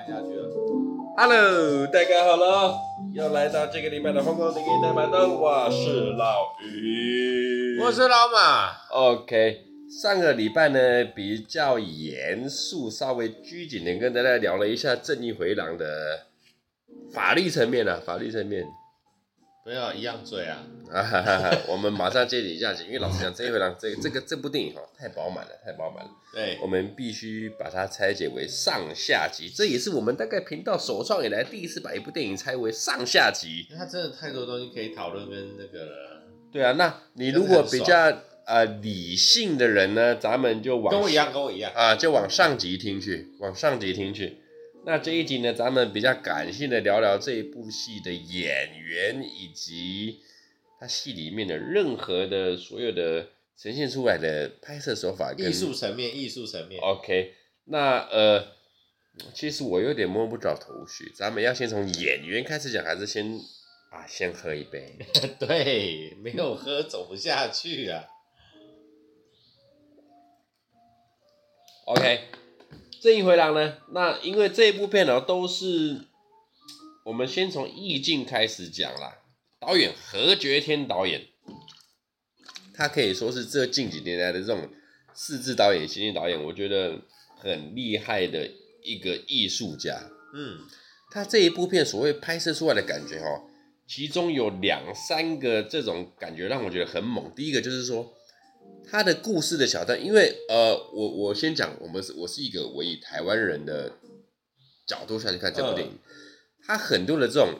按下去了。Hello，大家好了，又来到这个礼拜的疯狂电影大板凳，我是老于，我是老马。OK，上个礼拜呢比较严肃，稍微拘谨的，跟大家聊了一下《正义回廊》的法律层面啊，法律层面。没有一样追啊！啊哈哈哈！我们马上接你下去，因为老实讲，这一回呢，这这个这部电影哈太饱满了，太饱满了。对，我们必须把它拆解为上下集，这也是我们大概频道首创以来第一次把一部电影拆为上下集。因为它真的太多东西可以讨论跟那个了。对啊，那你如果比较呃理性的人呢，咱们就往跟我一样，跟我一样啊，就往上集听去，往上集听去。那这一集呢，咱们比较感性的聊聊这一部戏的演员以及他戏里面的任何的所有的呈现出来的拍摄手法跟艺术层面，艺术层面。OK，那呃，其实我有点摸不着头绪，咱们要先从演员开始讲，还是先啊先喝一杯？对，没有喝走不下去啊。OK。正义回廊呢？那因为这一部片呢，都是我们先从意境开始讲啦。导演何觉天导演，他可以说是这近几年来的这种四字导演、新晋导演，我觉得很厉害的一个艺术家。嗯，他这一部片所谓拍摄出来的感觉哈，其中有两三个这种感觉让我觉得很猛。第一个就是说。他的故事的小段，因为呃，我我先讲，我们是我是一个我以台湾人的角度下去看这部电影，它很多的这种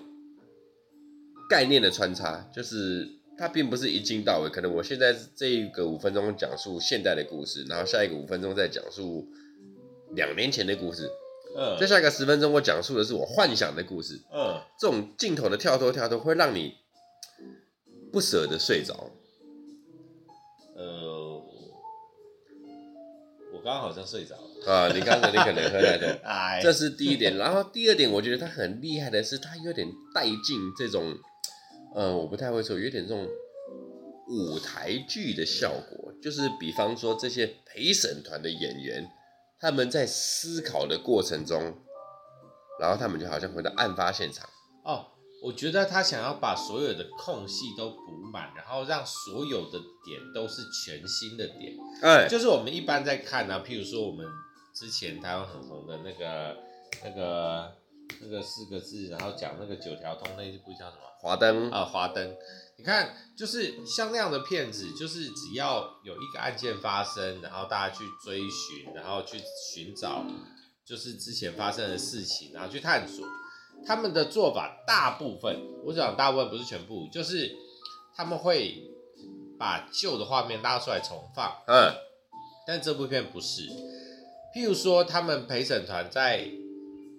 概念的穿插，就是它并不是一镜到尾，可能我现在这一个五分钟讲述现代的故事，然后下一个五分钟再讲述两年前的故事，嗯，再下一个十分钟我讲述的是我幻想的故事，嗯，这种镜头的跳脱跳脱会让你不舍得睡着。我刚刚好像睡着了啊！你刚才你可能喝太多，这是第一点。然后第二点，我觉得他很厉害的是，他有点带进这种，呃，我不太会说，有点这种舞台剧的效果。就是比方说这些陪审团的演员，他们在思考的过程中，然后他们就好像回到案发现场哦。我觉得他想要把所有的空隙都补满，然后让所有的点都是全新的点。哎，就是我们一般在看啊，譬如说我们之前台湾很红的那个、那个、那个四个字，然后讲那个九条通那一部叫什么？华灯啊，华灯。你看，就是像那样的片子，就是只要有一个案件发生，然后大家去追寻，然后去寻找，就是之前发生的事情，然后去探索。他们的做法大部分，我讲大部分不是全部，就是他们会把旧的画面拉出来重放，嗯，但这部片不是。譬如说，他们陪审团在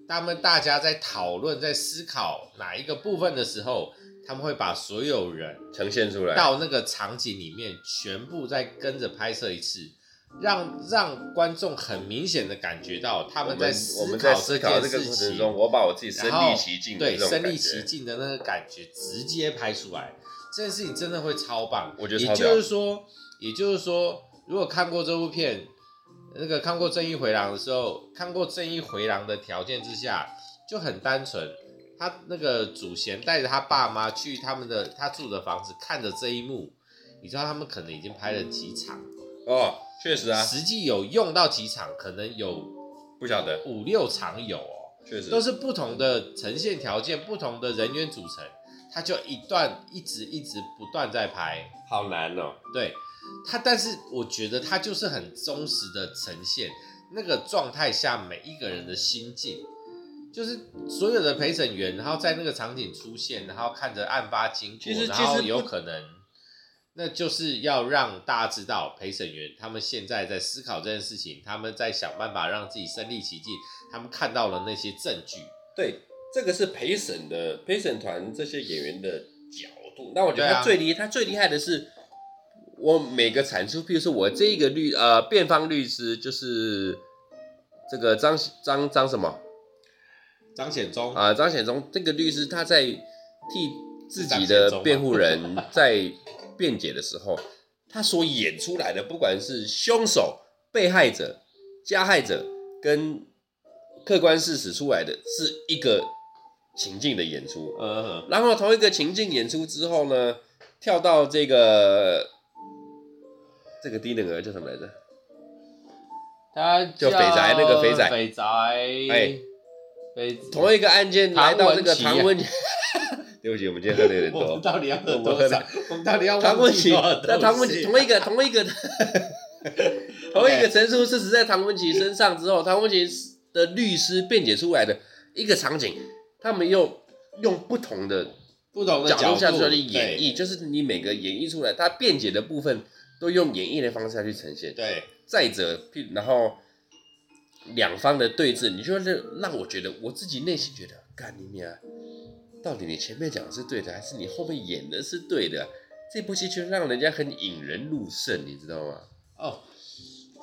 他们大家在讨论、在思考哪一个部分的时候，他们会把所有人呈现出来，到那个场景里面，全部再跟着拍摄一次。让让观众很明显的感觉到他们在思考这件事情中，我把我自己身临其境，对身临其境的那个感觉直接拍出来，这件事情真的会超棒。我觉得，也就是说，也就是说，如果看过这部片，那个看过《正义回廊》的时候，看过《正义回廊》的条件之下，就很单纯。他那个祖贤带着他爸妈去他们的他住的房子，看着这一幕，你知道他们可能已经拍了几场哦。确实啊，实际有用到几场，可能有不晓得。五六场有哦，确实。都是不同的呈现条件，不同的人员组成，他就一段一直一直不断在拍，好难哦。对。他，但是我觉得他就是很忠实的呈现那个状态下每一个人的心境，就是所有的陪审员，然后在那个场景出现，然后看着案发经过，然后有可能。那就是要让大家知道，陪审员他们现在在思考这件事情，他们在想办法让自己身临其境，他们看到了那些证据。对，这个是陪审的陪审团这些演员的角度。那我觉得他最厉、啊、他最厉害的是，我每个产出，譬如说我这一个律呃辩方律师就是这个张张张什么张显忠啊，张显忠这个律师他在替自己的辩护人 在。辩解的时候，他所演出来的，不管是凶手、被害者、加害者跟客观事实出来的是一个情境的演出，嗯，然后同一个情境演出之后呢，跳到这个这个低能儿叫什么来着？他就肥宅那个肥仔肥宅，哎，肥同一个案件来到这个唐唐文奇，对不起，我们今天喝的有点多我们。到底要喝多少？我们到底要唐文奇，忘记多少那唐文奇东西同一个同一个同一个陈述事实在唐文琪身上之后，唐文琪的律师辩解出来的一个场景，他们又用不同的不同的角度下去演绎，就是你每个演绎出来，他辩解的部分都用演绎的方式下去呈现。对，再者，譬然后两方的对峙，你就让让我觉得我自己内心觉得，干你娘！到底你前面讲的是对的，还是你后面演的是对的？这部戏就让人家很引人入胜，你知道吗？哦，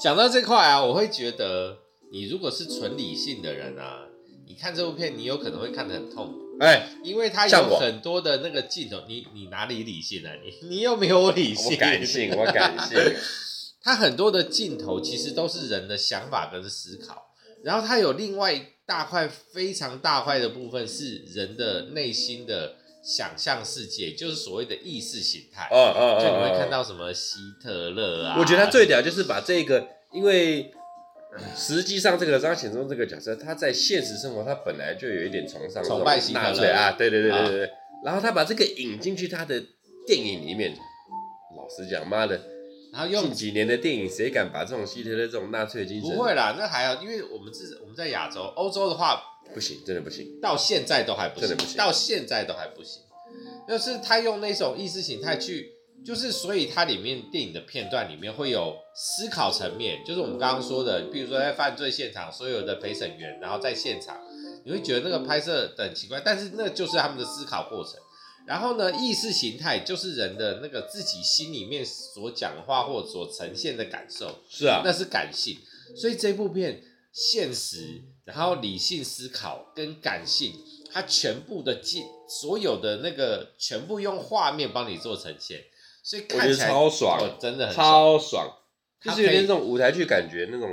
讲到这块啊，我会觉得你如果是纯理性的人啊，你看这部片，你有可能会看得很痛苦，哎，因为它有很多的那个镜头，你你哪里理性啊？你你又没有理性，我感性，我感性。它很多的镜头其实都是人的想法跟思考，然后它有另外一大块非常大块的部分是人的内心的想象世界，就是所谓的意识形态。哦哦就你会看到什么希特勒啊？我觉得他最屌就是把这个，因为实际上这个张显忠这个角色，他在现实生活他本来就有一点崇尚崇拜希特勒啊，对对对对对对。然后他把这个引进去他的电影里面，老实讲，妈的，然后用近几年的电影谁敢把这种希特勒这种纳粹精神？不会啦，那还要，因为我们是我们在亚洲，欧洲的话不行，真的不行，到现在都还不行，真的不行到现在都还不行。就是他用那种意识形态去，就是所以它里面电影的片段里面会有思考层面，就是我们刚刚说的，比如说在犯罪现场，所有的陪审员，然后在现场，你会觉得那个拍摄很奇怪，但是那就是他们的思考过程。然后呢，意识形态就是人的那个自己心里面所讲话或所呈现的感受，是啊，那是感性。所以这部片现实，然后理性思考跟感性，它全部的进所有的那个全部用画面帮你做呈现，所以看起来超爽，哦真的很爽超爽，就是有点那种舞台剧感觉那种。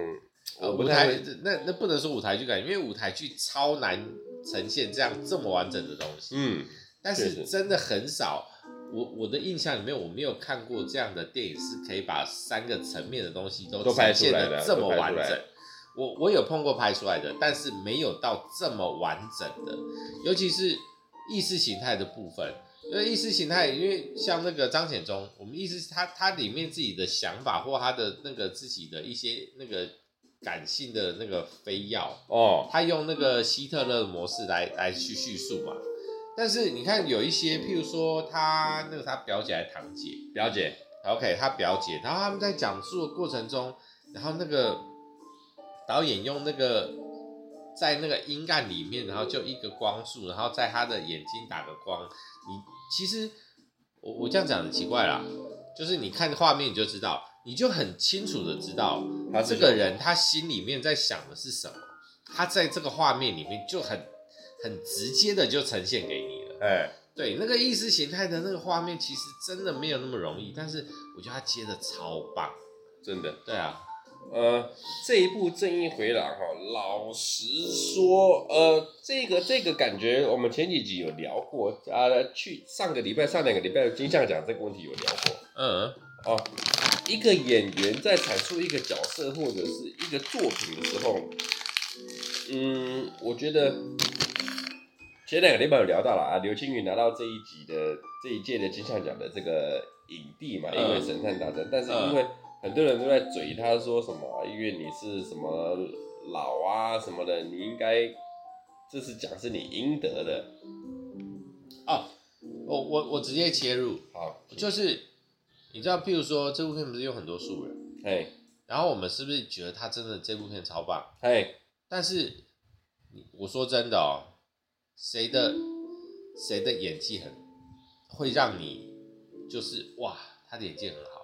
呃，舞台那那不能说舞台剧感，因为舞台剧超难呈现这样这么完整的东西。嗯，但是真的很少，我我的印象里面我没有看过这样的电影是可以把三个层面的东西都呈现的的这么完整。我我有碰过拍出来的，但是没有到这么完整的，尤其是意识形态的部分。因为意识形态，因为像那个张显忠，我们意思是他他里面自己的想法或他的那个自己的一些那个感性的那个非要。哦，他用那个希特勒的模式来来去叙述嘛，但是你看有一些，譬如说他那个他表姐还堂姐表姐，，OK，他表姐，然后他们在讲述的过程中，然后那个导演用那个在那个阴暗里面，然后就一个光束，然后在他的眼睛打个光，你其实我我这样讲很奇怪啦，就是你看画面你就知道，你就很清楚的知道他这个人他心里面在想的是什么，他在这个画面里面就很很直接的就呈现给你了。哎，对，那个意识形态的那个画面其实真的没有那么容易，但是我觉得他接的超棒。真的。对啊，呃，这一部《正义回廊》哈，老实说，呃，这个这个感觉，我们前几集有聊过啊，去上个礼拜、上两个礼拜的金像奖这个问题有聊过。嗯，哦，一个演员在阐述一个角色或者是一个作品的时候，嗯，我觉得前两个礼拜有聊到了啊，刘青云拿到这一集的这一届的金像奖的这个影帝嘛，因为《神探大战》，但是因为很多人都在嘴他说什么，因为你是什么老啊什么的，你应该这是奖是你应得的。哦，我我我直接切入，好，就是你知道，譬如说这部片不是有很多素人，嘿，然后我们是不是觉得他真的这部片超棒？嘿，但是我说真的哦，谁的谁的演技很会让你就是哇，他的演技很好。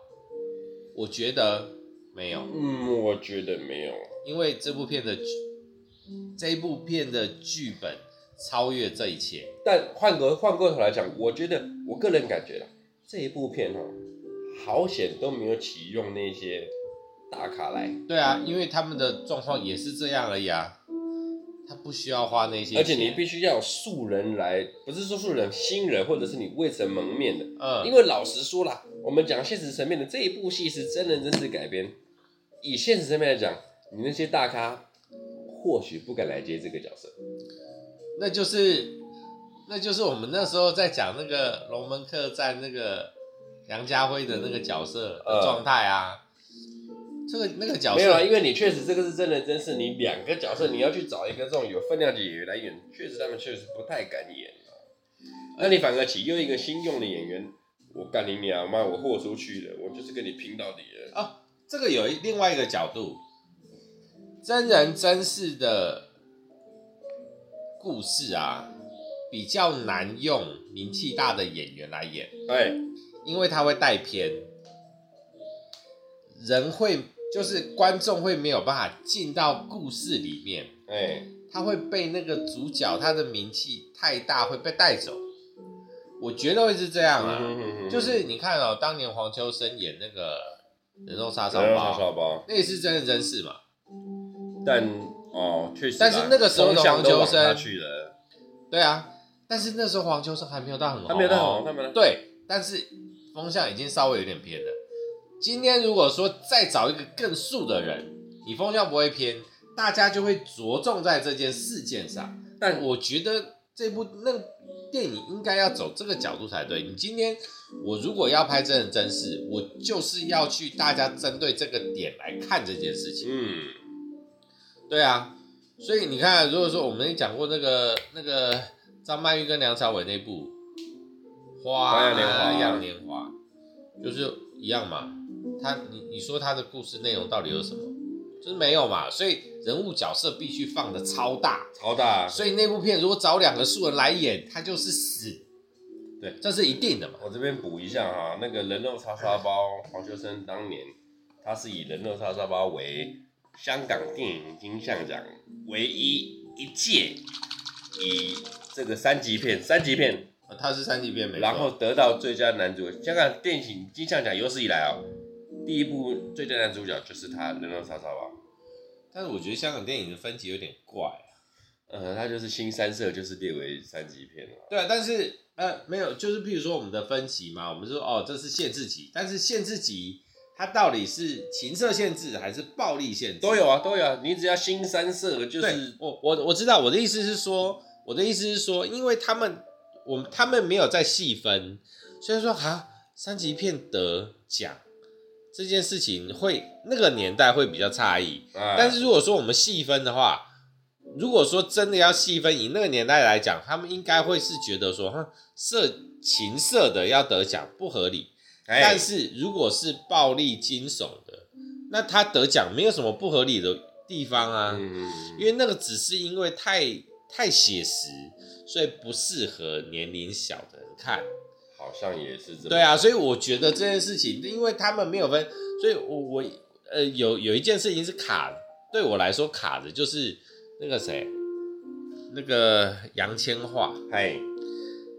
我觉得没有，嗯，我觉得没有，因为这部片的剧这一部片的剧本超越这一切。但换个换过头来讲，我觉得我个人感觉啦，这一部片哦，好险都没有启用那些打卡来。对啊，因为他们的状况也是这样而已啊。他不需要花那些钱，而且你必须要有素人来，不是说素人，新人或者是你未曾蒙面的。嗯，因为老实说啦，我们讲现实层面的这一部戏是真人真事改编，以现实层面来讲，你那些大咖或许不敢来接这个角色，那就是那就是我们那时候在讲那个龙门客栈那个梁家辉的那个角色的状态啊。嗯这个那个角色没有啊，因为你确实这个是真人真事，你两个角色你要去找一个这种有分量的演员来演，确实他们确实不太敢演。那你反而启用一个新用的演员，我干你娘妈，我豁出去了，我就是跟你拼到底了。哦，这个有一另外一个角度，真人真事的故事啊，比较难用名气大的演员来演，哎，因为他会带偏，人会。就是观众会没有办法进到故事里面，哎、欸，他会被那个主角他的名气太大会被带走，我觉得会是这样啊。就是你看哦，当年黄秋生演那个人肉叉烧包，人肉叉烧包，那也是真人真事嘛。但哦，确实，但是那个时候的黄秋生去了，对啊，但是那时候黄秋生还没有到很红，还没有到红，他们对，但是风向已经稍微有点偏了。今天如果说再找一个更素的人，你风向不会偏，大家就会着重在这件事件上。但我觉得这部那电影应该要走这个角度才对。你今天我如果要拍真人真事，我就是要去大家针对这个点来看这件事情。嗯，对啊，所以你看，如果说我们也讲过那个那个张曼玉跟梁朝伟那部《花样年华》，就是一样嘛。他，你你说他的故事内容到底有什么？就是没有嘛，所以人物角色必须放的超大，超大。所以那部片如果找两个素人来演，他就是死，对，这是一定的嘛。我这边补一下哈，那个人肉叉烧包，黄秋生当年他是以人肉叉烧包为香港电影金像奖唯一一届以这个三级片，三级片，他是三级片然后得到最佳男主，香港电影金像奖有史以来啊、喔。第一部最佳男主角就是他，人肉叉烧王。但是我觉得香港电影的分级有点怪啊。呃，他就是新三色，就是列为三级片了。对啊，但是呃，没有，就是譬如说我们的分级嘛，我们说哦，这是限制级，但是限制级它到底是情色限制还是暴力限制？都有啊，都有啊。你只要新三色，就是我我我知道，我的意思是说，我的意思是说，因为他们我他们没有在细分，所以说啊，三级片得奖。这件事情会那个年代会比较诧异，哎、但是如果说我们细分的话，如果说真的要细分，以那个年代来讲，他们应该会是觉得说，哼，色情色的要得奖不合理。哎、但是如果是暴力惊悚的，那他得奖没有什么不合理的地方啊，嗯、因为那个只是因为太太写实，所以不适合年龄小的人看。好像也是这么。对啊，所以我觉得这件事情，因为他们没有分，所以我我呃有有一件事情是卡，对我来说卡的就是那个谁，那个杨千嬅，哎，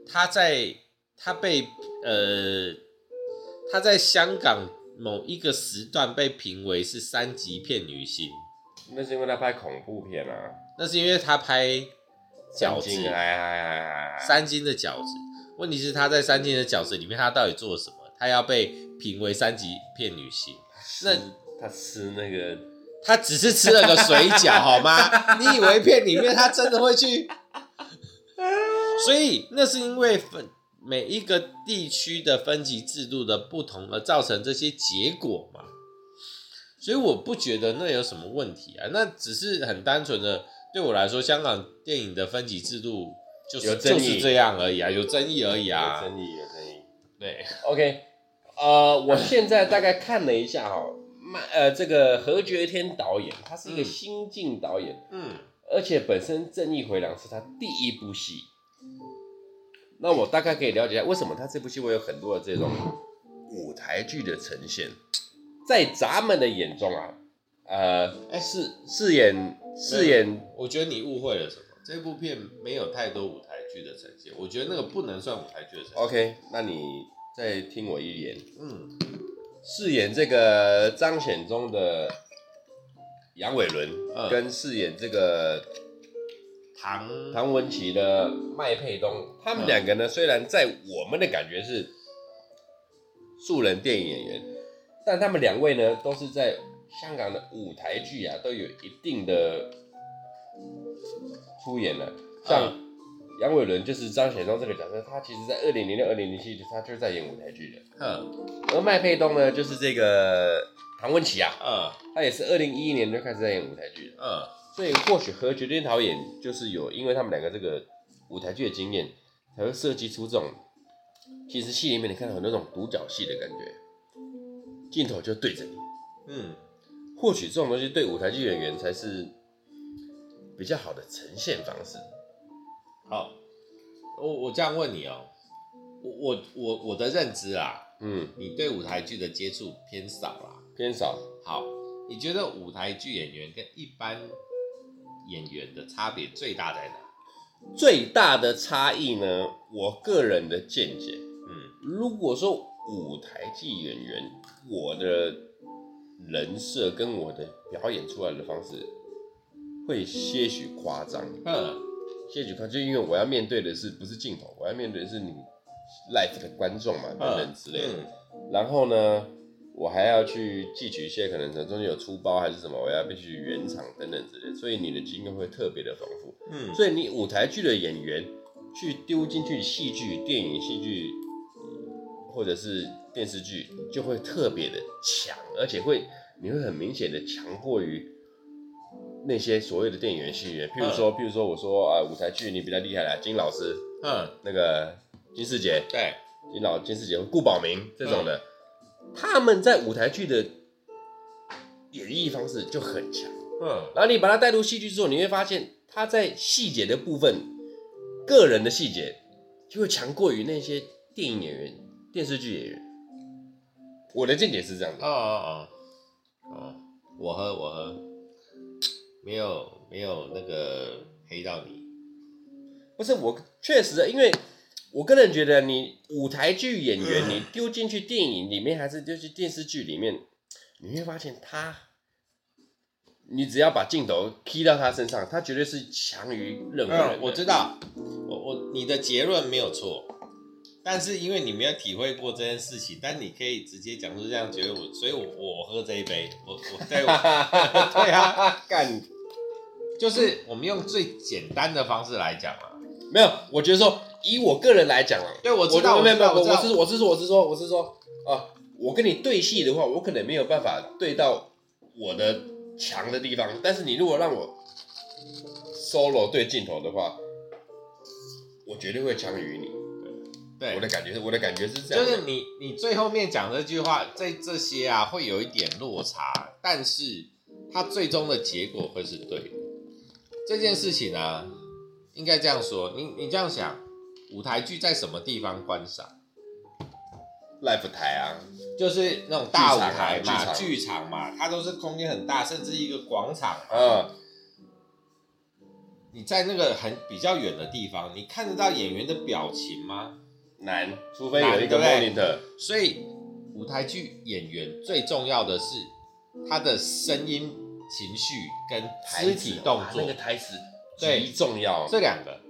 他在他被呃他在香港某一个时段被评为是三级片女星，那是因为他拍恐怖片啊，那是因为他拍饺子，三斤的饺子。问题是他在三千的饺子里面，他到底做了什么？他要被评为三级片女星？那他吃那个，他只是吃了个水饺，好吗？你以为片里面他真的会去？所以那是因为分每一个地区的分级制度的不同而造成这些结果嘛。所以我不觉得那有什么问题啊，那只是很单纯的，对我来说，香港电影的分级制度。就是有争议，就是这样而已啊，有争议而已啊，有争议，有争议。对，OK，呃，我现在大概看了一下哈，呃，这个何觉天导演，他是一个新晋导演，嗯，而且本身《正义回廊》是他第一部戏，那我大概可以了解一下，为什么他这部戏会有很多的这种舞台剧的呈现，在咱们的眼中啊，呃，哎，饰饰演饰演，我觉得你误会了什么。这部片没有太多舞台剧的呈现，我觉得那个不能算舞台剧的呈现。OK，那你再听我一言。嗯，饰演这个张显忠的杨伟伦，嗯、跟饰演这个唐唐文琪的麦佩东，他们两个呢，虽然在我们的感觉是素人电影演员，但他们两位呢，都是在香港的舞台剧啊，都有一定的出演了。像杨伟伦就是张显忠这个角色，他其实在二零零六、二零零七，他就是在演舞台剧的。嗯，而麦佩东呢，就是这个唐文琪啊，嗯，他也是二零一一年就开始在演舞台剧的。嗯，所以或许和绝对导演就是有，因为他们两个这个舞台剧的经验，才会设计出这种，其实戏里面你看到很多这种独角戏的感觉，镜头就对着你。嗯，或许这种东西对舞台剧演员才是比较好的呈现方式。好，我我这样问你哦、喔，我我我我的认知啊，嗯，你对舞台剧的接触偏少啦，偏少。好，你觉得舞台剧演员跟一般演员的差别最大在哪？最大的差异呢，我个人的见解，嗯，如果说舞台剧演员，我的人设跟我的表演出来的方式会些许夸张，嗯，些许夸张，就因为我要面对的是不是镜头，我要面对的是你 live 的观众嘛，等等之类然后呢，我还要去汲取一些可能中间有出包还是什么，我要必须原厂等等之类的，所以你的经验会特别的丰富。嗯，所以你舞台剧的演员去丢进去戏剧、电影、戏剧，或者是电视剧，就会特别的强，而且会你会很明显的强过于那些所谓的电影员、戏剧员。譬如说，嗯、譬如说，我说啊，舞台剧你比较厉害啦，金老师，嗯，那个金世杰，对，金老金世杰、顾宝明这种的，嗯、他们在舞台剧的演绎方式就很强。嗯，然后你把他带入戏剧之后，你会发现他在细节的部分，个人的细节就会强过于那些电影演员、电视剧演员。我的见解是这样的，啊啊啊，哦，我喝我喝，没有没有那个黑到你。不是我确实，因为我个人觉得，你舞台剧演员，你丢进去电影里面，还是丢进电视剧里面，你会发现他。你只要把镜头 key 到他身上，他绝对是强于任何人，嗯。我知道，我我你的结论没有错，但是因为你没有体会过这件事情，但你可以直接讲出这样觉得我，所以我我喝这一杯，我我对，对啊，干，就是我们用最简单的方式来讲啊，没有，我觉得说以我个人来讲啊，对，我知道，我没有没有，我是我是说我是说我是说啊，我跟你对戏的话，我可能没有办法对到我的。强的地方，但是你如果让我 solo 对镜头的话，我绝对会强于你。对，我的感觉是，我的感觉是这样。就是你，你最后面讲这句话，在这些啊，会有一点落差，但是它最终的结果会是对的。这件事情啊，应该这样说，你你这样想，舞台剧在什么地方观赏？live 台啊，就是那种大舞台嘛，剧场，场嘛，它都是空间很大，甚至一个广场。嗯，你在那个很比较远的地方，你看得到演员的表情吗？难，除非有一个 monitor。所以舞台剧演员最重要的是他的声音、情绪跟肢体动作，那个台词极重要。这两个，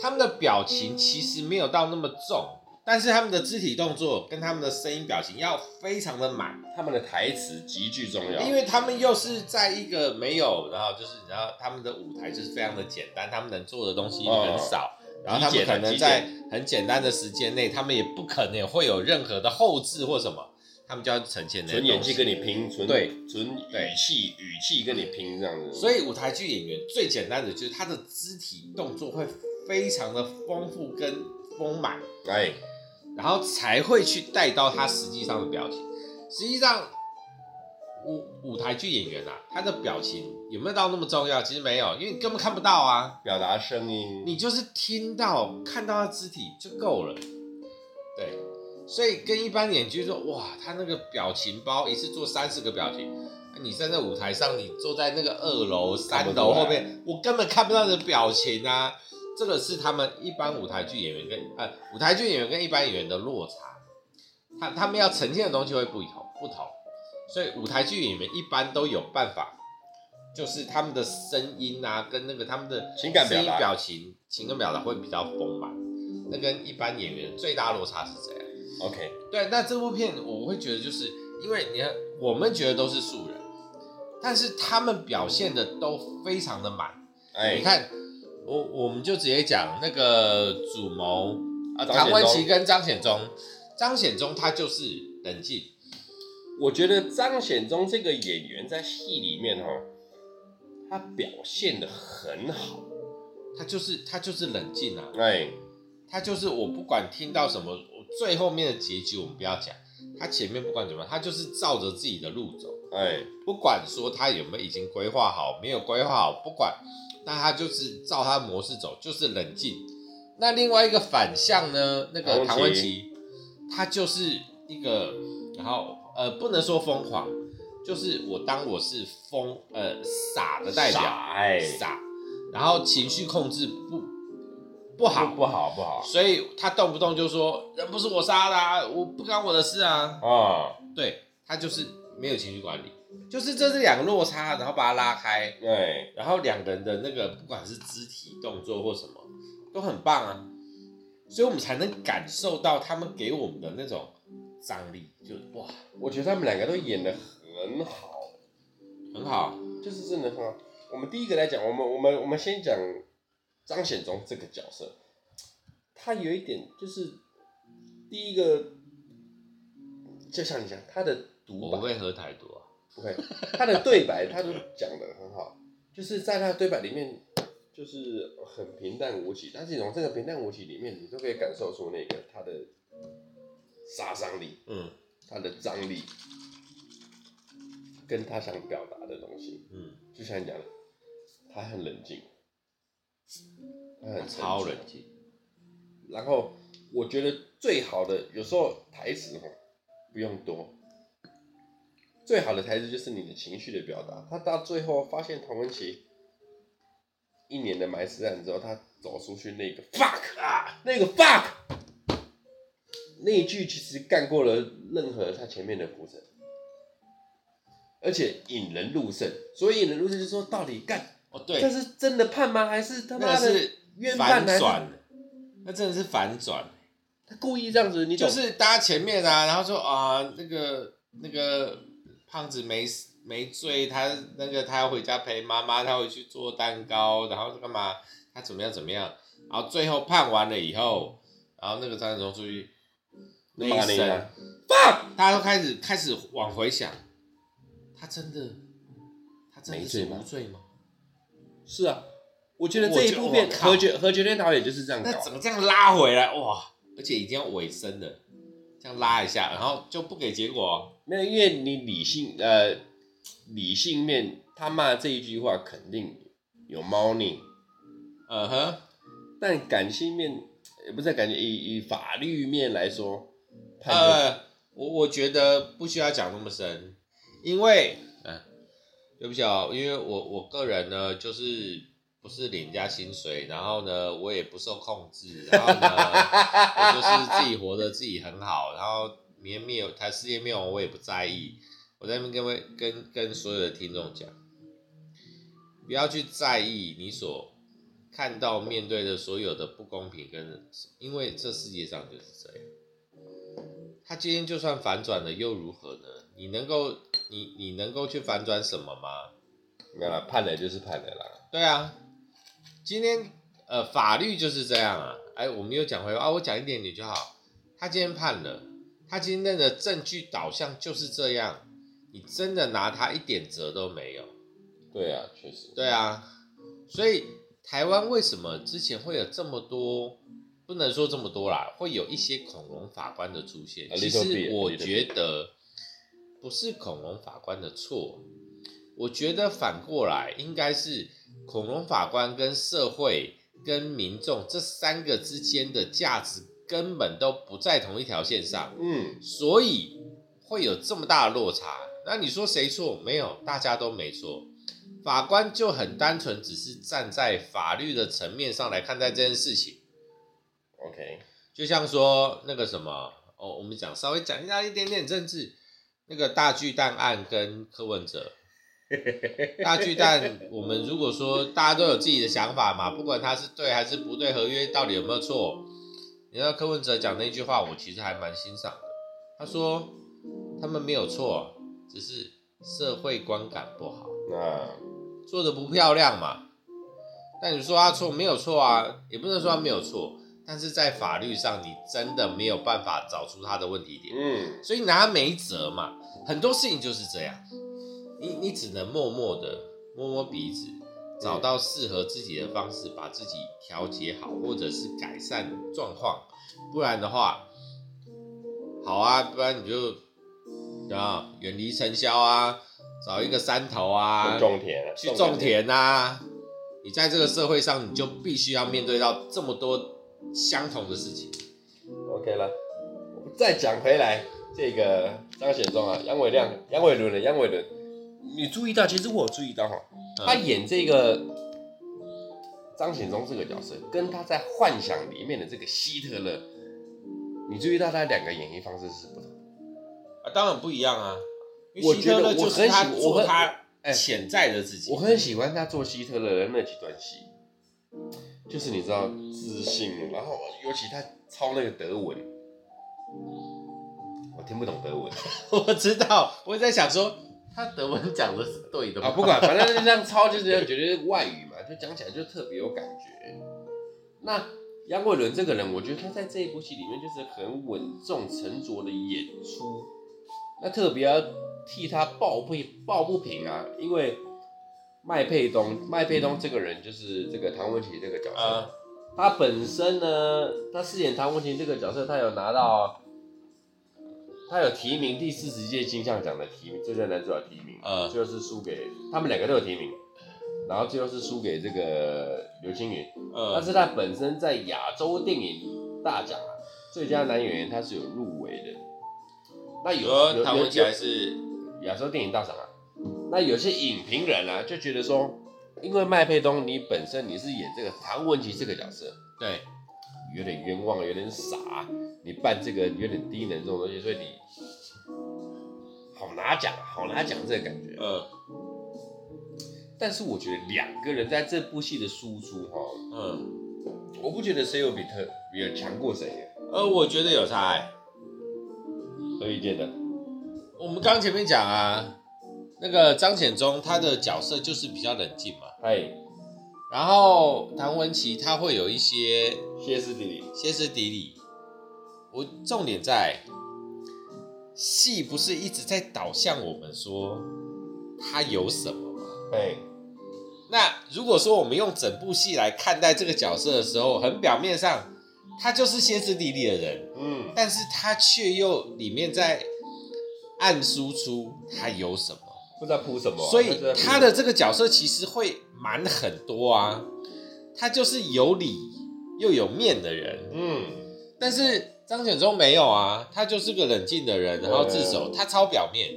他们的表情其实没有到那么重。但是他们的肢体动作跟他们的声音表情要非常的满，他们的台词极具重要，因为他们又是在一个没有，然后就是然后他们的舞台就是非常的简单，他们能做的东西很少，哦、然后他们可能在很简单的时间内，他们也不可能会有任何的后置或什么，他们就要呈现那纯演技跟你拼，纯对纯语气语气跟你拼这样子。所以舞台剧演员最简单的就是他的肢体动作会非常的丰富跟丰满，哎。然后才会去带到他实际上的表情。实际上，舞舞台剧演员啊，他的表情有没有到那么重要？其实没有，因为你根本看不到啊。表达声音，你就是听到、看到他肢体就够了。对，所以跟一般演剧说，哇，他那个表情包一次做三四个表情，你站在舞台上，你坐在那个二楼、三楼后面，我根本看不到你的表情啊。这个是他们一般舞台剧演员跟呃舞台剧演员跟一般演员的落差，他他们要呈现的东西会不同不同，所以舞台剧演员一般都有办法就是他们的声音啊，跟那个他们的情感表达、表情、情感表达会比较丰满。那跟一般演员最大落差是这样。OK，对，那这部片我会觉得，就是因为你看，我们觉得都是素人，但是他们表现的都非常的满。哎，你看，我我们就直接讲那个主谋啊，唐文琪跟张显忠，张显忠他就是冷静。我觉得张显忠这个演员在戏里面哦，他表现的很好，他就是他就是冷静啊，哎，他就是我不管听到什么，最后面的结局我们不要讲，他前面不管怎么样，他就是照着自己的路走，哎，不管说他有没有已经规划好，没有规划好，不管，那他就是照他的模式走，就是冷静。那另外一个反向呢，那个唐文琪，他就是一个，然后。呃，不能说疯狂，就是我当我是疯呃傻的代表，傻，哎，傻，然后情绪控制不不好，不好，不好，所以他动不动就说人不是我杀的啊，我不干我的事啊，啊，对，他就是没有情绪管理，就是这是两个落差，然后把它拉开，对，然后两个人的那个不管是肢体动作或什么都很棒啊，所以我们才能感受到他们给我们的那种。张力就哇，我觉得他们两个都演的很好，很好，就是真的很好。我们第一个来讲，我们我们我们先讲张显忠这个角色，他有一点就是第一个，就像你讲他的独白，我会喝太多啊，不会，他的对白他都讲得很好，就是在他的对白里面就是很平淡无奇，但是从这个平淡无奇里面，你都可以感受出那个他的。杀伤力，嗯，他的张力，跟他想表达的东西，嗯，就像你讲的，他很冷静，他很超冷静。然后我觉得最好的，有时候台词哈不用多，最好的台词就是你的情绪的表达。他到最后发现童文琪一年的埋尸案之后，他走出去那个 fuck 啊，那个 fuck。那一句其实干过了任何他前面的铺陈，而且引人入胜。所以引人入胜就是说，到底干哦，对，这是真的判吗？还是他妈的冤判？反转？那真的是反转。他故意这样子，你就是搭前面啊，然后说啊，那个那个胖子没没罪，他那个他要回家陪妈妈，他回去做蛋糕，然后干嘛？他怎么样怎么样？然后最后判完了以后，然后那个张子忠出去。那一声，大家都开始开始往回想，他真的，他真的是无罪吗？是啊，我觉得这一部片何觉何觉天导演就是这样搞，那怎么这样拉回来哇？而且已经要尾声了，这样拉一下，然后就不给结果。那因为你理性呃理性面，他骂这一句话肯定有猫腻，嗯哼，但感性面也不是感觉以以法律面来说。呃，我我觉得不需要讲那么深，因为，对不起啊、哦，因为我我个人呢，就是不是领人家薪水，然后呢，我也不受控制，然后呢，我就是自己活得自己很好，然后明天灭他世界灭亡我也不在意，我在那边跟位跟跟所有的听众讲，不要去在意你所看到面对的所有的不公平跟，因为这世界上就是这样。他今天就算反转了又如何呢？你能够你你能够去反转什么吗？没有啦，判了就是判了啦。对啊，今天呃法律就是这样啊。哎，我们又讲回啊，我讲一点你就好。他今天判了，他今天的证据导向就是这样，你真的拿他一点辙都没有。对啊，确实。对啊，所以台湾为什么之前会有这么多？不能说这么多啦，会有一些恐龙法官的出现。其实我觉得不是恐龙法官的错，我觉得反过来应该是恐龙法官跟社会跟民众这三个之间的价值根本都不在同一条线上。嗯，所以会有这么大的落差。那你说谁错？没有，大家都没错。法官就很单纯，只是站在法律的层面上来看待这件事情。OK，就像说那个什么哦，我们讲稍微讲一下一点点政治，那个大巨蛋案跟柯文哲，大巨蛋，我们如果说大家都有自己的想法嘛，不管他是对还是不对，合约到底有没有错？你知道柯文哲讲那句话，我其实还蛮欣赏的。他说他们没有错，只是社会观感不好，那做的不漂亮嘛。但你说他错没有错啊，也不能说他没有错，但是在法律上你真的没有办法找出他的问题点，嗯，所以拿他没辙嘛。很多事情就是这样。你你只能默默的摸摸鼻子，找到适合自己的方式，把自己调节好，或者是改善状况。不然的话，好啊，不然你就啊远离尘嚣啊，找一个山头啊，种田，去种田啊。你在这个社会上，你就必须要面对到这么多相同的事情。OK 了，我们再讲回来，这个张显忠啊，杨伟亮、杨伟伦的杨伟伦。你注意到，其实我有注意到哈，他演这个张显忠这个角色，跟他在《幻想》里面的这个希特勒，你注意到他两个演绎方式是不同啊，当然不一样啊。我觉得我很喜欢做他潜在的自己，我很喜欢他做希特勒的那几段戏，就是你知道自信，然后尤其他抄那个德文，我听不懂德文，我知道，我在想说。他德文讲的是对的吗？啊，不管，反正就这样抄，就是这样，觉得是外语嘛，就讲起来就特别有感觉。那杨伟伦这个人，我觉得他在这一部戏里面就是很稳重沉着的演出。那特别要替他抱不抱不平啊，因为麦佩东，麦佩东这个人就是这个唐文琪这个角色，啊、他本身呢，他饰演唐文琪这个角色，他有拿到。他有提名第四十届金像奖的提名，最佳男主角提名，呃，最后是输给他们两个都有提名，然后最后是输给这个刘青云，呃，但是他本身在亚洲电影大奖啊，最佳男演员他是有入围的，那有有唐文琪还是亚洲电影大赏啊，那有些影评人啊就觉得说，因为麦佩东你本身你是演这个唐文琪这个角色，对。有点冤枉，有点傻，你扮这个有点低能这种东西，所以你好拿奖，好拿奖这个感觉。嗯。但是我觉得两个人在这部戏的输出，哈，嗯，我不觉得谁有比特比较强过谁。呃，我觉得有差欸。何以见得？我们刚前面讲啊，那个张显忠他的角色就是比较冷静嘛。哎。然后唐文琪他会有一些歇斯底里，歇斯底里。我重点在戏不是一直在导向我们说他有什么吗？对。那如果说我们用整部戏来看待这个角色的时候，很表面上他就是歇斯底里的人，嗯，但是他却又里面在暗输出他有什么。不知道铺什么，所以他的这个角色其实会瞒很多啊，他就是有理又有面的人，嗯，但是张显忠没有啊，他就是个冷静的人，然后自首，他超表面，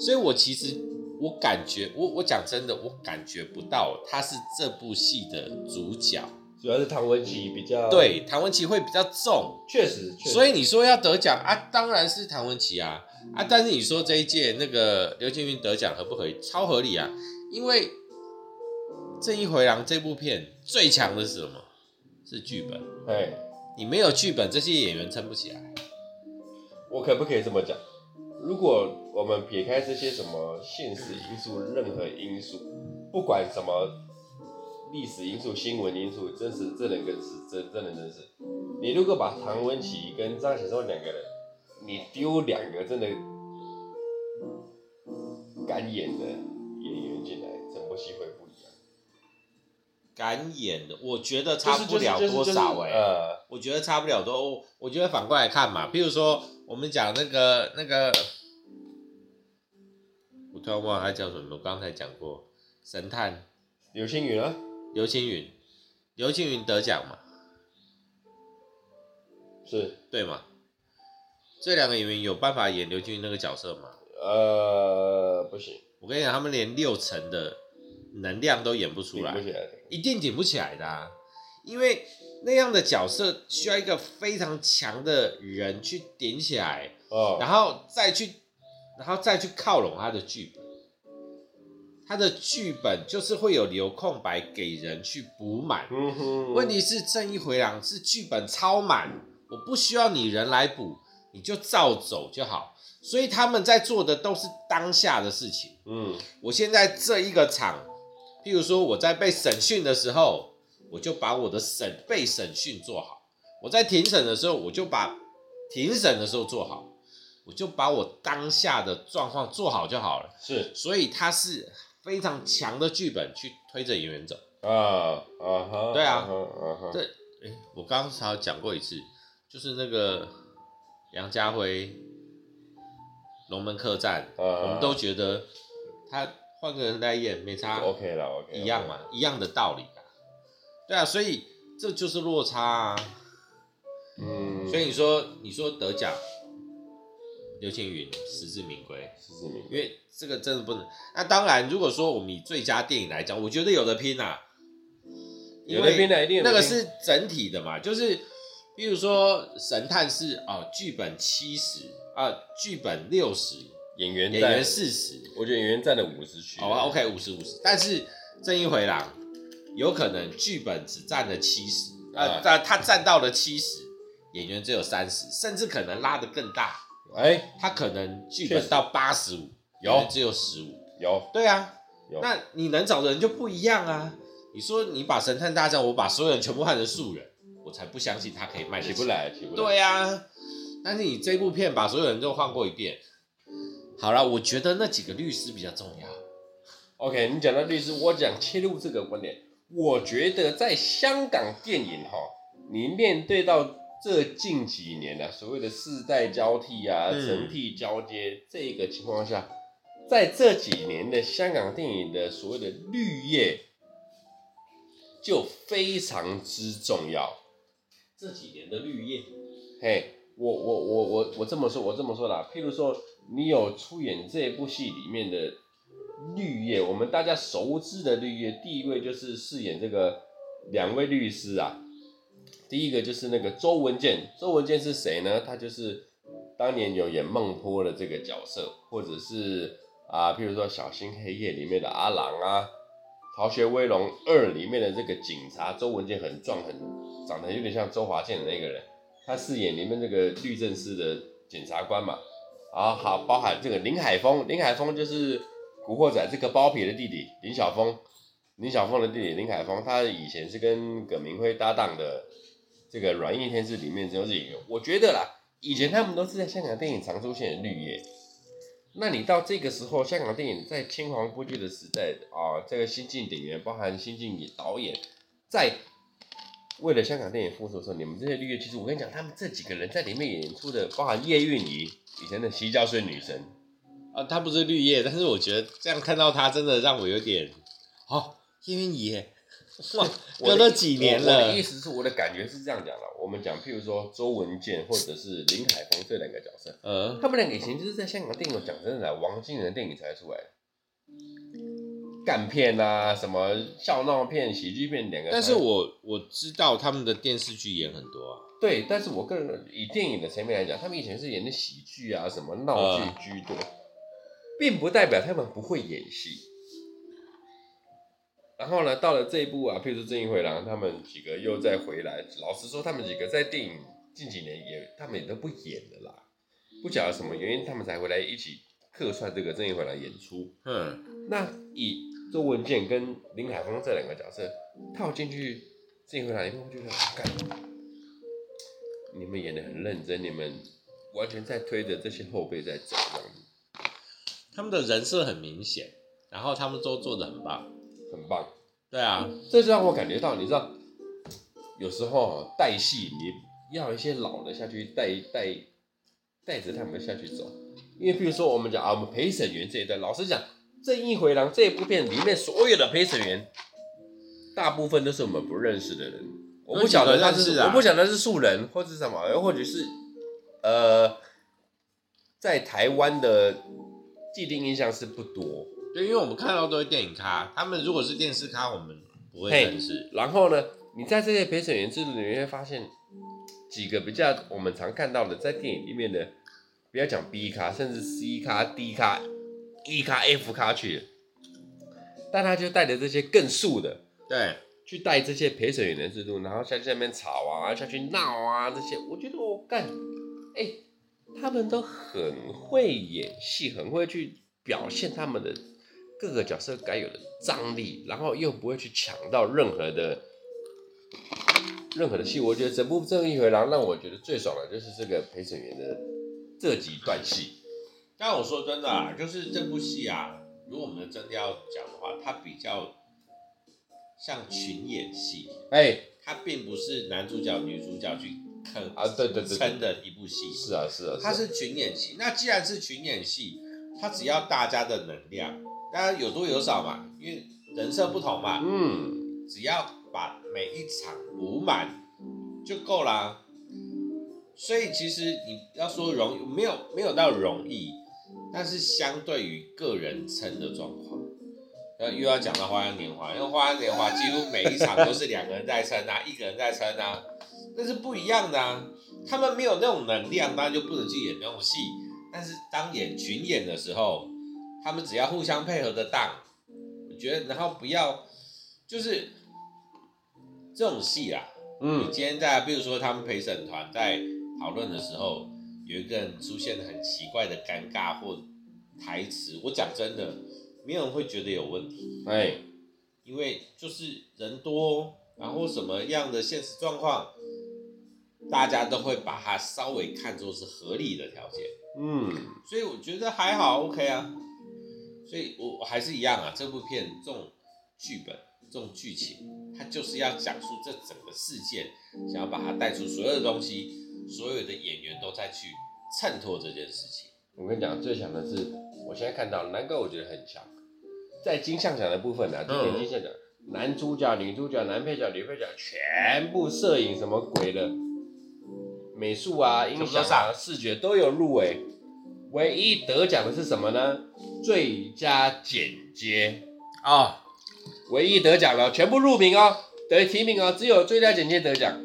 所以我其实我感觉，我我讲真的，我感觉不到他是这部戏的主角。主要是唐文琪比较对，唐文琪会比较重，确实，确实，所以你说要得奖啊，当然是唐文琪啊啊！但是你说这一届那个刘青云得奖合不合理？超合理啊！因为《正义回廊》这部片最强的是什么？是剧本。哎，你没有剧本，这些演员撑不起来。我可不可以这么讲？如果我们撇开这些什么现实因素，任何因素，不管什么。历史因素、新闻因素，真实这两个是真真人真事。你如果把唐文琪跟张显松两个人，你丢两个真的敢演的演员进来，整部戏会。敢演的，我觉得差不了多少哎、欸。呃，我觉得差不了多。我觉得反过来看嘛，譬如说我们讲那个那个，我突然忘了他叫什么，我刚才讲过神探刘青云啊。刘青云，刘青云得奖嘛？是对嘛？这两个演员有办法演刘青云那个角色吗？呃，不行。我跟你讲，他们连六成的能量都演不出来，一定顶不起来的啊！因为那样的角色需要一个非常强的人去顶起来，哦，然后再去，然后再去靠拢他的剧本。他的剧本就是会有留空白给人去补满。嗯哼，问题是《正义回廊》是剧本超满，我不需要你人来补，你就照走就好。所以他们在做的都是当下的事情。嗯，我现在这一个场，譬如说我在被审讯的时候，我就把我的审被审讯做好；我在庭审的时候，我就把庭审的时候做好。我就把我当下的状况做好就好了。是，所以他是非常强的剧本去推着演员走。啊啊哈，对啊，对，哎，我刚才讲过一次，就是那个梁家辉《龙门客栈》，我们都觉得他换个人来演没差，OK 了，OK，一样嘛，一样的道理。对啊，所以这就是落差啊。嗯，所以你说，你说得奖。刘青云实至名归，实至名归，因为这个真的不能。那当然，如果说我们以最佳电影来讲，我觉得有的拼啊，有的拼的，一定那个是整体的嘛。就是，比如说《神探》是哦，剧本七十啊，剧本六十，演员演员四十，我觉得演员占了五十区。哦，OK，五十五十。但是《正义回廊》有可能剧本只占了七十，呃，但他占到了七十，演员只有三十，甚至可能拉得更大。哎、欸，他可能剧本到八十五，有只有十五，有，对啊，有。那你能找的人就不一样啊。你说你把神探大战，我把所有人全部换成素人，我才不相信他可以卖起不来，起不来。对啊，但是你这部片把所有人都换过一遍，好了，我觉得那几个律师比较重要。OK，你讲到律师，我讲切入这个观点，我觉得在香港电影哈，你面对到。这近几年呢、啊，所谓的世代交替啊，成替交接、嗯、这个情况下，在这几年的香港电影的所谓的绿叶就非常之重要。这几年的绿叶，嘿，我我我我我这么说，我这么说啦。譬如说，你有出演这部戏里面的绿叶，我们大家熟知的绿叶，第一位就是饰演这个两位律师啊。第一个就是那个周文健，周文健是谁呢？他就是当年有演孟婆的这个角色，或者是啊，譬如说《小心黑夜》里面的阿郎啊，《逃学威龙二》里面的这个警察，周文健很壮，很长得有点像周华健的那个人，他饰演里面这个律政司的检察官嘛。啊，好，包含这个林海峰，林海峰就是《古惑仔》这个包皮的弟弟林晓峰，林晓峰的弟弟林海峰，他以前是跟葛明辉搭档的。这个《软硬天师》里面就是演员，我觉得啦，以前他们都是在香港电影常出现的绿叶。那你到这个时候，香港电影在青黄不接的时代啊，这个新晋演员，包含新晋导演，在为了香港电影复仇的时候，你们这些绿叶，其实我跟你讲，他们这几个人在里面演出的，包含叶蕴仪，以前的洗脚水女神啊，她不是绿叶，但是我觉得这样看到她，真的让我有点，哦，叶蕴仪。哇，隔了几年了。我的意思是，我的感觉是这样讲的。我们讲，譬如说周文健或者是林海峰这两个角色，嗯，他们两个以前就是在香港电影，讲真的，王晶的电影才出来，干片啊，什么笑闹片、喜剧片两个。但是我我知道他们的电视剧演很多啊。对，但是我个人以电影的层面来讲，他们以前是演的喜剧啊，什么闹剧居多，呃，并不代表他们不会演戏。然后呢，到了这一部啊，譬如说《正义回廊》，他们几个又再回来。老实说，他们几个在电影近几年也，他们也都不演了啦。不晓得什么原因，他们才回来一起客串这个《正义回廊》演出。嗯，那以周文健跟林海峰这两个角色套进去《正义回廊》里面，我觉得，干，你们演的很认真，你们完全在推着这些后辈在走，这样子。他们的人设很明显，然后他们都做的很棒。很棒，对啊，这就让我感觉到，你知道，有时候带戏你要一些老的下去带带带着他们下去走，因为比如说我们讲啊，我们陪审员这一段，老实讲，《正义回廊》这一部片里面所有的陪审员，大部分都是我们不认识的人，我不晓得他是，我不晓得是素人或者什么，又或者是呃，在台湾的既定印象是不多。对，因为我们看到都是电影咖，他们如果是电视咖，我们不会认识。然后呢，你在这些陪审员制度里面会发现几个比较我们常看到的，在电影里面的，不要讲 B 咖，甚至 C 咖、D 咖、E 咖、F 咖去，但他就带着这些更素的，对，去带这些陪审员的制度，然后下去那边吵啊，下去闹啊，这些，我觉得我干，哎、他们都很会演戏，很会去表现他们的各个角色该有的张力，然后又不会去抢到任何的任何的戏。我觉得整部《正义回廊》让我觉得最爽的就是这个陪审员的这几段戏。但我说真的啊，就是这部戏啊。如果我们真的要讲的话，它比较像群演戏，哎、欸，它并不是男主角女主角去坑啊，对对对，撑的一部戏，是啊是啊，它是群演戏。那既然是群演戏，它只要大家的能量，大家有多有少嘛，因为人设不同嘛，嗯，只要把每一场补满就够啦。所以其实你要说容易，没有没有到容易。但是相对于个人撑的状况，又要讲到《花样年华》，因为《花样年华》几乎每一场都是两个人在撑啊，一个人在撑啊，那是不一样的啊。他们没有那种能量，当然就不能去演那种戏。但是当演群演的时候，他们只要互相配合的当，我觉得，然后不要就是这种戏啊。嗯，今天在，比如说他们陪审团在讨论的时候。有一个人出现了很奇怪的尴尬或台词，我讲真的，没有人会觉得有问题。哎，因为就是人多，然后什么样的现实状况，大家都会把它稍微看作是合理的条件。嗯，所以我觉得还好，OK 啊。所以我我还是一样啊，这部片这种剧本、这种剧情，它就是要讲述这整个事件，想要把它带出所有的东西。所有的演员都在去衬托这件事情。我跟你讲，最强的是我现在看到，难怪我觉得很强。在金像奖的部分呢、啊，今年金像奖，男主角、女主角、男配角、女配角，全部摄影什么鬼的，美术啊、音响啊、视觉都有入围。唯一得奖的是什么呢？最佳剪接啊、哦，唯一得奖了，全部入名哦，得提名哦，只有最佳剪接得奖。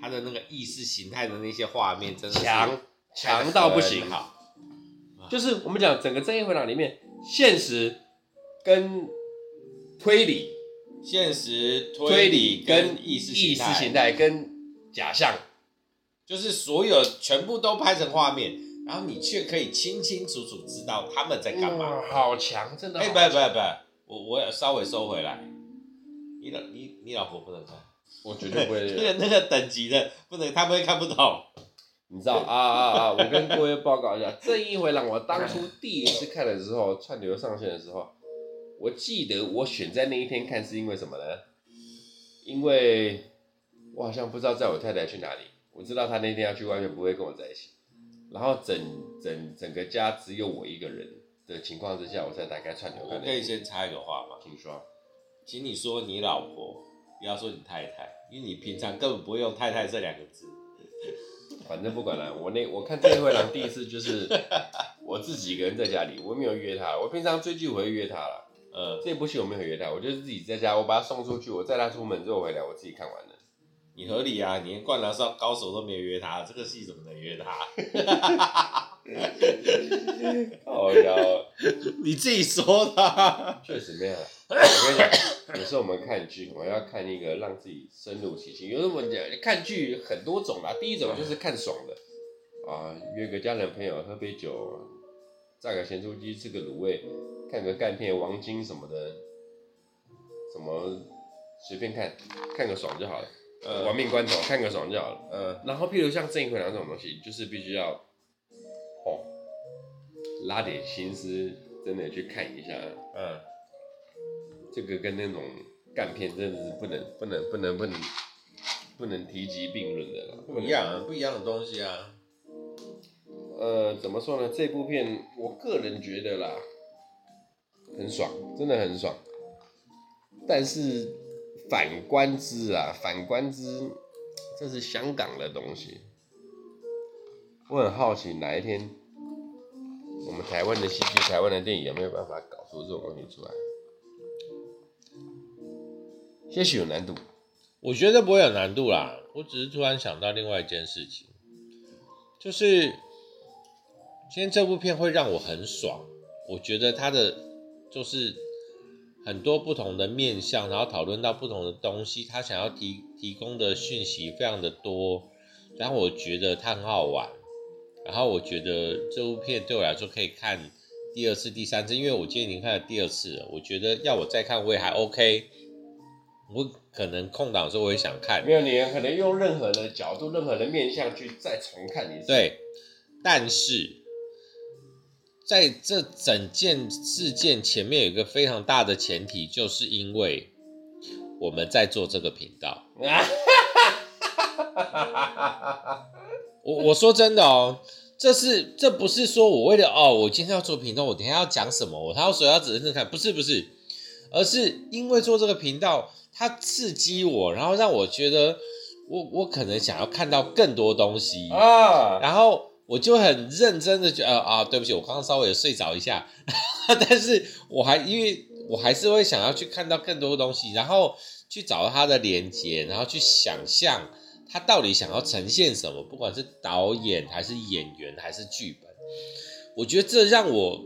他的那个意识形态的那些画面真的强强到不行，好，就是我们讲整个正义回廊里面，现实跟推理，现实推理跟意识意识形态跟假象，就是所有全部都拍成画面，然后你却可以清清楚楚知道他们在干嘛，嗯、好强，真的。哎、欸，不不不，我我稍微收回来，你老你你老婆不能看。我绝对不会 那个那个等级的不能，他们会看不懂。你知道啊啊啊！我跟各位报告一下，《正义回廊》我当初第一次看的时候，串流上线的时候，我记得我选在那一天看是因为什么呢？因为我好像不知道在我太太去哪里，我知道她那天要去完全，不会跟我在一起。然后整整整个家只有我一个人的情况之下，我才打开串流看。我可以先插一个话吗？请说。请你说你老婆。不要说你太太，因为你平常根本不会用“太太”这两个字。反正不管了，我那我看《这一回狼》第一次就是我自己一个人在家里，我没有约他。我平常追剧我会约他了，呃，这部戏我没有约他，我就是自己在家，我把他送出去，我载他出门之后回来，我自己看完了。你合理啊，你连《灌篮高手》都没有约他，这个戏怎么能约她？好呀，你自己说的，确实没有。我跟你讲，有时候我们看剧，我要看一个让自己深入其境。有什么讲？看剧很多种啦，第一种就是看爽的，啊，约个家人朋友喝杯酒，炸个咸猪鸡，吃个卤味，看个干片、王晶什么的，什么随便看，看个爽就好了。呃，亡命关头，看个爽就好了。呃，然后譬如像正义回廊这种东西，就是必须要。拉点心思，真的去看一下。嗯，这个跟那种干片真的是不能、不能、不能、不能、不能提及并论的了。不一样啊，不一样的东西啊。呃，怎么说呢？这部片我个人觉得啦，很爽，真的很爽。但是反观之啊，反观之，这是香港的东西。我很好奇哪一天。我们台湾的戏剧、台湾的电影有没有办法搞出这种东西出来？些许有难度，我觉得不会有难度啦。我只是突然想到另外一件事情，就是今天这部片会让我很爽。我觉得它的就是很多不同的面向，然后讨论到不同的东西，他想要提提供的讯息非常的多，然后我觉得它很好玩，然后我觉得这部片对我来说可以看第二次、第三次，因为我今天已经看了第二次了，我觉得要我再看我也还 OK。我可能空档的时候我也想看，没有，你可能用任何的角度、任何的面向去再重看一次。对，但是在这整件事件前面有一个非常大的前提，就是因为我们在做这个频道。我我说真的哦，这是这不是说我为了哦，我今天要做频道，我等一下要讲什么，我他要说要认真看，不是不是，而是因为做这个频道。它刺激我，然后让我觉得我我可能想要看到更多东西啊，然后我就很认真的觉得啊，对不起，我刚刚稍微睡着一下，但是我还因为我还是会想要去看到更多东西，然后去找到它的连接，然后去想象它到底想要呈现什么，不管是导演还是演员还是剧本，我觉得这让我。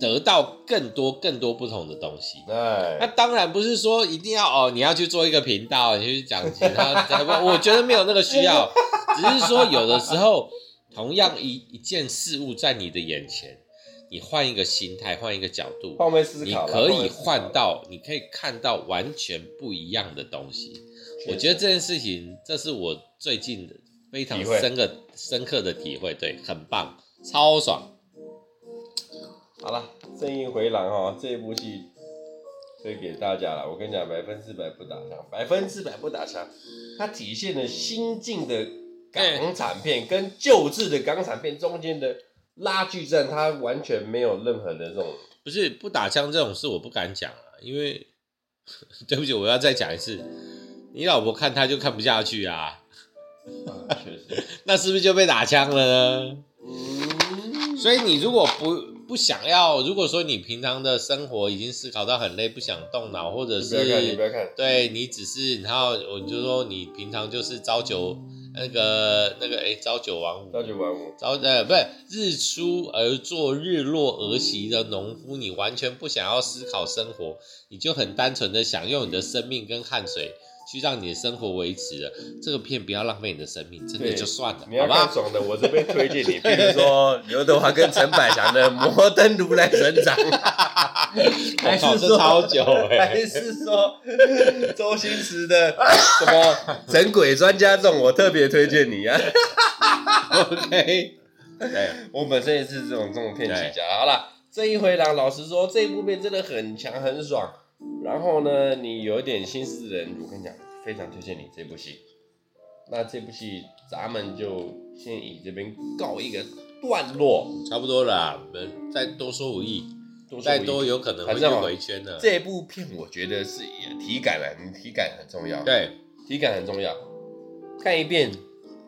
得到更多更多不同的东西，对，那当然不是说一定要哦，你要去做一个频道，你去讲其他，我觉得没有那个需要，只是说有的时候，同样一一件事物在你的眼前，你换一个心态，换一个角度，你可以换到，你可以看到完全不一样的东西。我觉得这件事情，这是我最近的非常深刻深刻的体会，对，很棒，超爽。好了，正义回廊哈，这一部戏推给大家了。我跟你讲，百分之百不打枪，百分之百不打枪。它体现了新晋的港产片跟旧制的港产片中间的拉锯战，它完全没有任何的这种。不是不打枪这种事，我不敢讲啊，因为 对不起，我要再讲一次，你老婆看他就看不下去啊。那是不是就被打枪了呢？嗯，所以你如果不。不想要。如果说你平常的生活已经思考到很累，不想动脑，或者是你不要看，对你只是，然后我就说你平常就是朝九那个那个哎朝九晚五，朝九晚五，朝呃不是日出而作日落而息的农夫，你完全不想要思考生活，你就很单纯的想用你的生命跟汗水。去让你的生活维持了，这个片不要浪费你的生命，真的就算了，你要看爽的，我这边推荐你，比如说刘德华跟陈百强的《摩登如来神掌》还是说超久，还是说周星驰的什么《整鬼专家》这种，我特别推荐你啊。OK，对，我本身也是这种这种片起家。好了，这一回呢，老实说，这部片真的很强很爽。然后呢，你有一点心思的人，我跟你讲，非常推荐你这部戏。那这部戏咱们就先以这边告一个段落，差不多了。我们再多说无益，再多有可能会就回圈了。这部片我觉得是体感啊，体感很重要。对，体感很重要。看一遍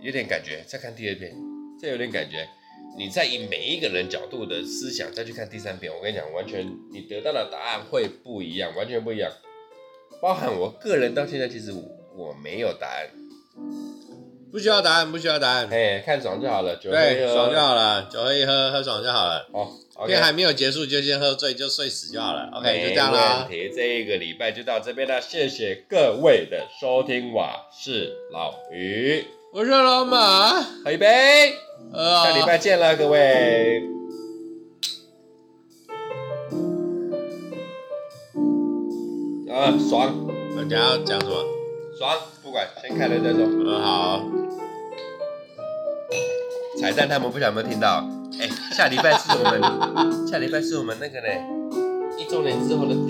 有点感觉，再看第二遍再有点感觉。你再以每一个人角度的思想再去看第三遍，我跟你讲，完全你得到的答案会不一样，完全不一样。包含我个人到现在其实我没有答案，不需要答案，不需要答案，哎，看爽就好了，酒喝对，爽就好了，酒喝一喝，喝爽就好了。哦，片还没有结束就先喝醉就睡死就好了。OK，就这样了。这一个礼拜就到这边了，谢谢各位的收听，我是老于。我是老马，喝一杯，下礼拜见了各位。啊，爽！大家要讲什么？爽，不管，先开了再说。嗯，好。彩蛋他们不晓得有没有听到？哎，下礼拜是我们，下礼拜是我们那个呢，一周年之后的第。